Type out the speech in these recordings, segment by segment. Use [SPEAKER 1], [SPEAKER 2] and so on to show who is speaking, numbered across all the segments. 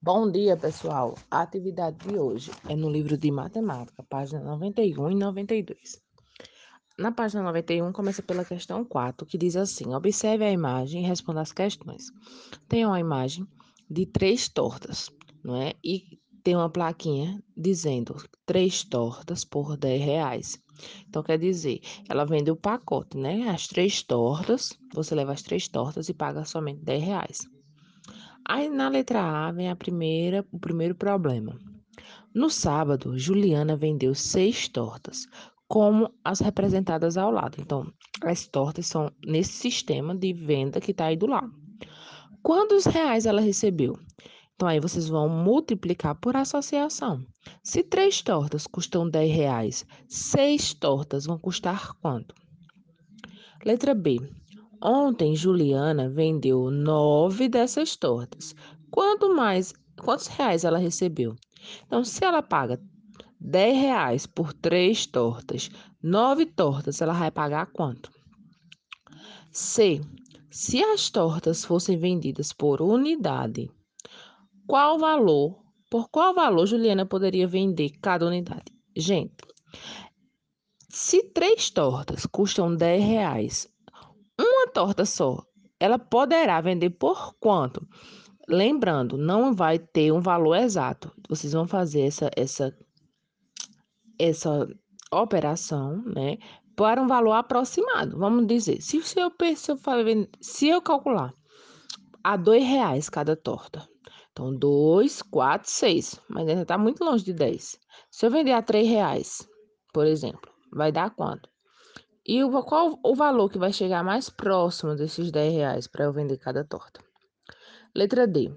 [SPEAKER 1] Bom dia, pessoal. A atividade de hoje é no livro de matemática, página 91 e 92. Na página 91, começa pela questão 4, que diz assim: Observe a imagem e responda as questões. Tem uma imagem de três tortas, não é? E tem uma plaquinha dizendo três tortas por 10 reais. Então, quer dizer, ela vende o pacote, né? As três tortas, você leva as três tortas e paga somente 10 reais. Aí na letra A vem a primeira, o primeiro problema. No sábado, Juliana vendeu seis tortas, como as representadas ao lado. Então, as tortas são nesse sistema de venda que está aí do lado. Quantos reais ela recebeu? Então, aí vocês vão multiplicar por associação. Se três tortas custam 10 reais, seis tortas vão custar quanto? Letra B. Ontem, Juliana vendeu nove dessas tortas. Quanto mais, quantos reais ela recebeu? Então, se ela paga 10 reais por três tortas, nove tortas, ela vai pagar quanto? C. Se as tortas fossem vendidas por unidade, qual valor, por qual valor Juliana poderia vender cada unidade? Gente, se três tortas custam 10 reais, uma torta só, ela poderá vender por quanto? Lembrando, não vai ter um valor exato. Vocês vão fazer essa, essa, essa operação, né? Para um valor aproximado. Vamos dizer, se, se, eu, se, eu, se eu calcular a dois reais cada torta, então, 2, 4, 6. Mas ainda está muito longe de 10. Se eu vender a 3 reais, por exemplo, vai dar quanto? E o, qual o valor que vai chegar mais próximo desses 10 reais para eu vender cada torta? Letra D.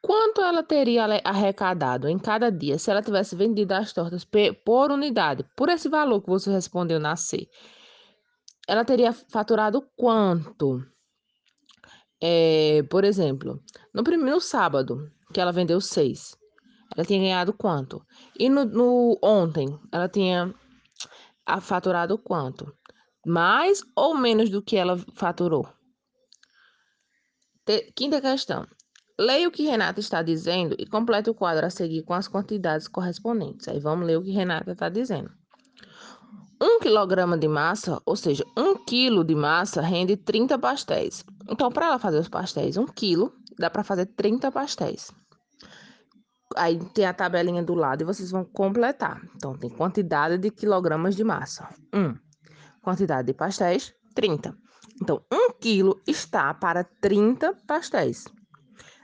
[SPEAKER 1] Quanto ela teria arrecadado em cada dia se ela tivesse vendido as tortas por unidade? Por esse valor que você respondeu na C. Ela teria faturado quanto? É, por exemplo, no primeiro sábado, que ela vendeu seis. Ela tinha ganhado quanto? E no, no ontem, ela tinha faturado quanto? Mais ou menos do que ela faturou? Te, quinta questão. Leia o que Renata está dizendo e complete o quadro a seguir com as quantidades correspondentes. Aí vamos ler o que Renata está dizendo. Um quilograma de massa, ou seja, um quilo de massa, rende 30 pastéis. Então, para ela fazer os pastéis, um quilo, dá para fazer 30 pastéis. Aí tem a tabelinha do lado e vocês vão completar. Então, tem quantidade de quilogramas de massa. 1. Quantidade de pastéis, 30. Então, 1 um quilo está para 30 pastéis.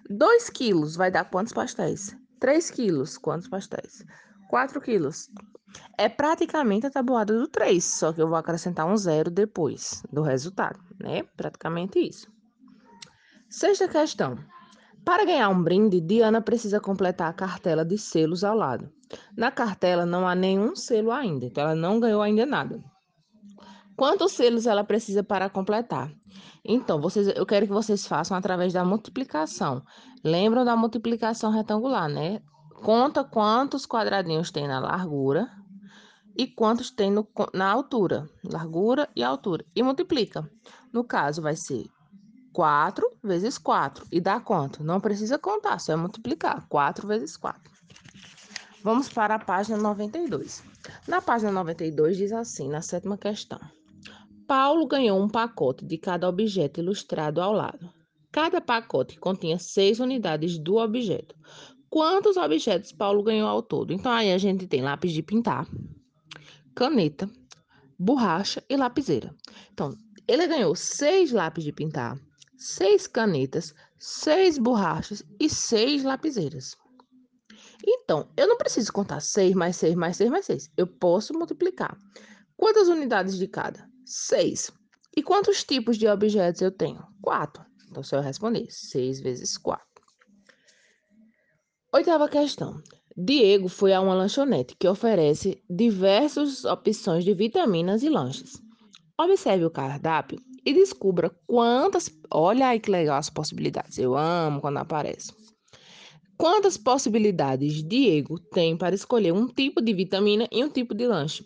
[SPEAKER 1] 2 quilos vai dar quantos pastéis? 3 quilos, quantos pastéis? 4 quilos. É praticamente a tabuada do 3, só que eu vou acrescentar um zero depois do resultado, né? Praticamente isso. Sexta questão. Para ganhar um brinde, Diana precisa completar a cartela de selos ao lado. Na cartela não há nenhum selo ainda, então ela não ganhou ainda nada. Quantos selos ela precisa para completar? Então, vocês, eu quero que vocês façam através da multiplicação. Lembram da multiplicação retangular, né? Conta quantos quadradinhos tem na largura e quantos tem no, na altura. Largura e altura. E multiplica. No caso, vai ser 4 vezes 4. E dá quanto? Não precisa contar, só é multiplicar. 4 vezes 4. Vamos para a página 92. Na página 92 diz assim, na sétima questão. Paulo ganhou um pacote de cada objeto ilustrado ao lado. Cada pacote continha seis unidades do objeto. Quantos objetos Paulo ganhou ao todo? Então, aí a gente tem lápis de pintar, caneta, borracha e lapiseira. Então, ele ganhou seis lápis de pintar, seis canetas, seis borrachas e seis lapiseiras. Então, eu não preciso contar seis mais seis mais seis mais seis. Eu posso multiplicar. Quantas unidades de cada? Seis. E quantos tipos de objetos eu tenho? Quatro. Então, se eu responder, seis vezes quatro. Oitava questão. Diego foi a uma lanchonete que oferece diversas opções de vitaminas e lanches. Observe o cardápio e descubra quantas. Olha aí que legal as possibilidades. Eu amo quando aparece. Quantas possibilidades Diego tem para escolher um tipo de vitamina e um tipo de lanche?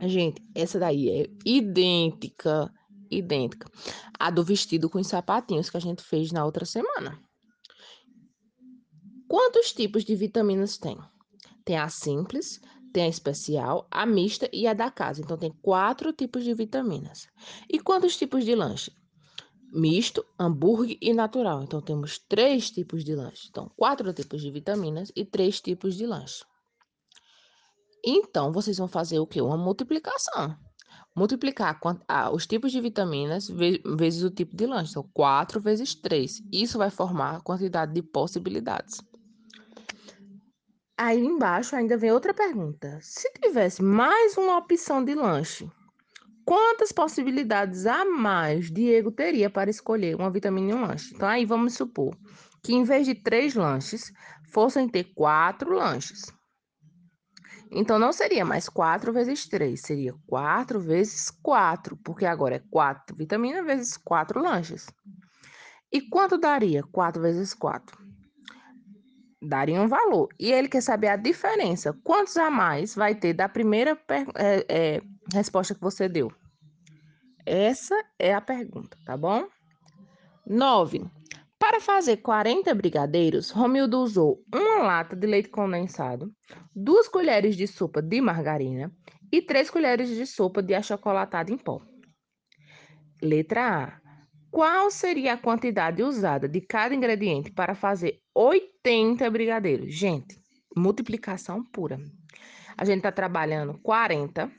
[SPEAKER 1] Gente, essa daí é idêntica, idêntica à do vestido com os sapatinhos que a gente fez na outra semana. Quantos tipos de vitaminas tem? Tem a simples, tem a especial, a mista e a da casa. Então, tem quatro tipos de vitaminas. E quantos tipos de lanche? Misto, hambúrguer e natural. Então, temos três tipos de lanche. Então, quatro tipos de vitaminas e três tipos de lanche. Então, vocês vão fazer o quê? Uma multiplicação. Multiplicar os tipos de vitaminas vezes o tipo de lanche. Então, 4 vezes 3. Isso vai formar a quantidade de possibilidades. Aí embaixo ainda vem outra pergunta. Se tivesse mais uma opção de lanche, quantas possibilidades a mais Diego teria para escolher uma vitamina e um lanche? Então aí vamos supor que em vez de três lanches, fossem ter quatro lanches. Então não seria mais 4 vezes 3, seria 4 vezes 4, porque agora é 4 vitaminas vezes 4 lanches. E quanto daria 4 vezes 4? daria um valor. E ele quer saber a diferença. Quantos a mais vai ter da primeira é, é, resposta que você deu? Essa é a pergunta, tá bom? 9. Para fazer 40 brigadeiros, Romildo usou uma lata de leite condensado, duas colheres de sopa de margarina e três colheres de sopa de achocolatado em pó. Letra A. Qual seria a quantidade usada de cada ingrediente para fazer 80 brigadeiros? Gente, multiplicação pura. A gente está trabalhando 40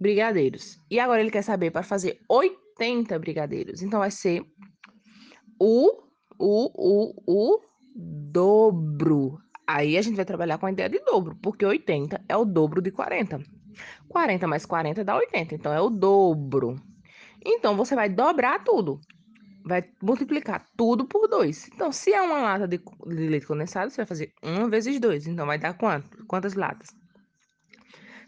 [SPEAKER 1] brigadeiros. E agora ele quer saber para fazer 80 brigadeiros. Então vai ser o, o, o, o dobro. Aí a gente vai trabalhar com a ideia de dobro, porque 80 é o dobro de 40. 40 mais 40 dá 80, então é o dobro. Então, você vai dobrar tudo. Vai multiplicar tudo por 2. Então, se é uma lata de, de, leite condensado, você vai fazer 1 vezes 2. Então, vai dar quanto? Quantas latas?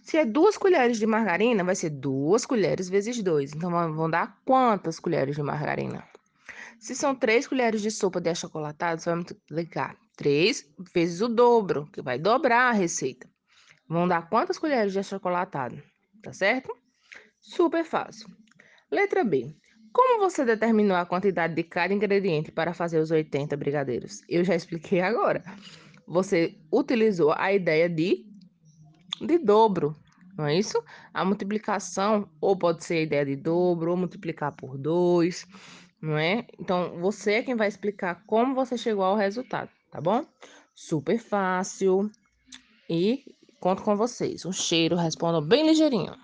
[SPEAKER 1] Se é duas colheres de margarina, vai ser duas colheres vezes 2. Então, vão dar quantas colheres de margarina? Se são três colheres de sopa de achocolatado, você vai multiplicar 3 vezes o dobro, que vai dobrar a receita. Vão dar quantas colheres de achocolatado? Tá certo? Super fácil. Letra B. Como você determinou a quantidade de cada ingrediente para fazer os 80 brigadeiros? Eu já expliquei agora. Você utilizou a ideia de, de dobro, não é isso? A multiplicação, ou pode ser a ideia de dobro, ou multiplicar por 2, não é? Então, você é quem vai explicar como você chegou ao resultado, tá bom? Super fácil. E conto com vocês. Um cheiro, respondam bem ligeirinho.